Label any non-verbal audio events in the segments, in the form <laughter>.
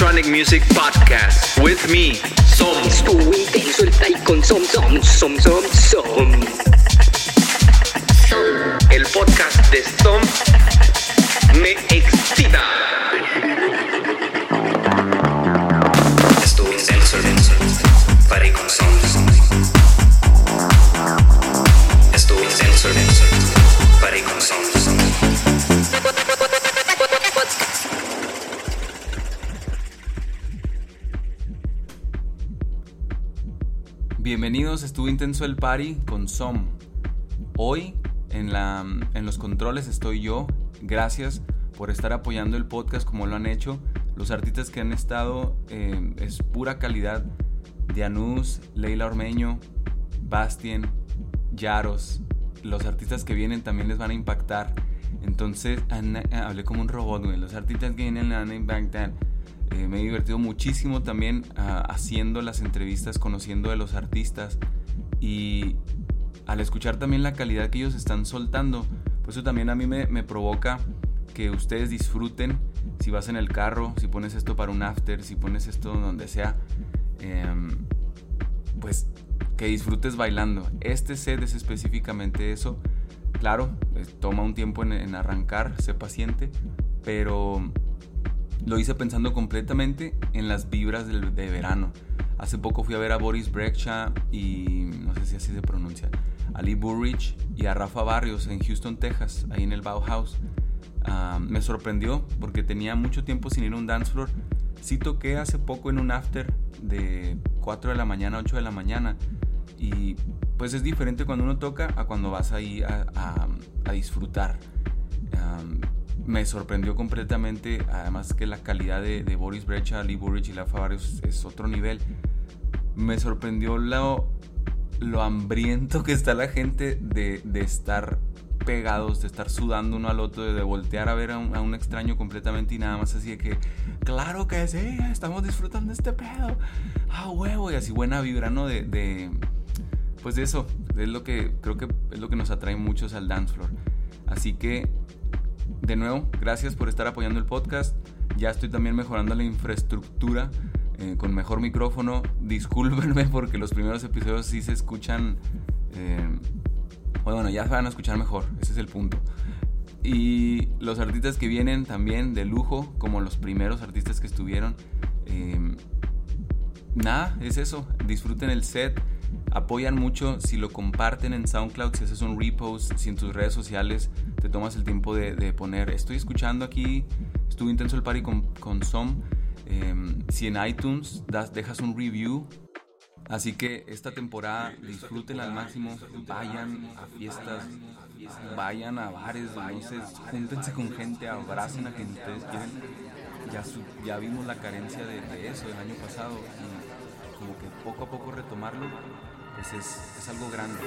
Electronic Music Podcast with me, Som. Estuvo intenso el play con Som Som Som Som Som. El podcast de Som me excita. Estuvo intenso el party con Som. Hoy en, la, en los controles estoy yo. Gracias por estar apoyando el podcast como lo han hecho. Los artistas que han estado eh, es pura calidad. Dianus, Leila Ormeño, Bastien, Yaros. Los artistas que vienen también les van a impactar. Entonces, an- hablé como un robot, güey. Los artistas que vienen van a impactar. Eh, me he divertido muchísimo también ah, haciendo las entrevistas, conociendo de los artistas y al escuchar también la calidad que ellos están soltando, pues eso también a mí me, provoca que ustedes disfruten si vas en el carro, si pones esto para un after, si pones esto donde sea, em, pues que disfrutes bailando. Este set es específicamente eso. Claro, pues, toma un tiempo en arrancar, sé paciente, pero lo hice pensando completamente en las vibras del, de verano. Hace poco fui a ver a Boris Brecha y no sé si así se pronuncia, a Lee Burridge y a Rafa Barrios en Houston, Texas, ahí en el Bauhaus. Ah, me sorprendió porque tenía mucho tiempo sin ir a un dance floor. Sí toqué hace poco en un after de 4 de la mañana a 8 de la mañana y pues es diferente cuando uno toca a cuando vas ahí a, a- disfrutar. Um, me sorprendió completamente, además que la calidad de, Boris Brecha, Lee Burridge y La Favarios es otro nivel. Me sorprendió lo, lo hambriento que está la gente de, de estar pegados, de estar sudando uno al otro, de, de voltear a ver a un, a un extraño completamente y nada más así de que, claro que sí, estamos disfrutando este pedo, ah huevo, y así buena vibra, ¿no? De, de, pues de eso, es lo que creo que es lo que nos atrae muchos al dance floor. Así que, de nuevo, gracias por estar apoyando el podcast. Ya estoy también mejorando la infraestructura eh, con mejor micrófono. Discúlpenme <laughs> porque los primeros episodios sí se escuchan. eh, bueno, ya se van a escuchar mejor, ese es el punto. Y los artistas que vienen también de lujo, como los primeros artistas que estuvieron. eh, nada, es eso. Disfruten el set. Apoyan mucho si lo comparten en SoundCloud, si haces un repost, si en tus redes sociales te tomas el tiempo de, de poner, estoy escuchando aquí, estuvo intenso el party con, con Som. Em, si en iTunes das, dejas un review. Así que esta temporada disfrútenla al máximo, vayan a fiestas, vayan a bares, no sé, júntense con gente, abracen a quien ustedes quieren. Ya, su- ya vimos la carencia de, de eso el año pasado poco a poco retomarlo, pues es, es algo grande.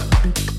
Africa.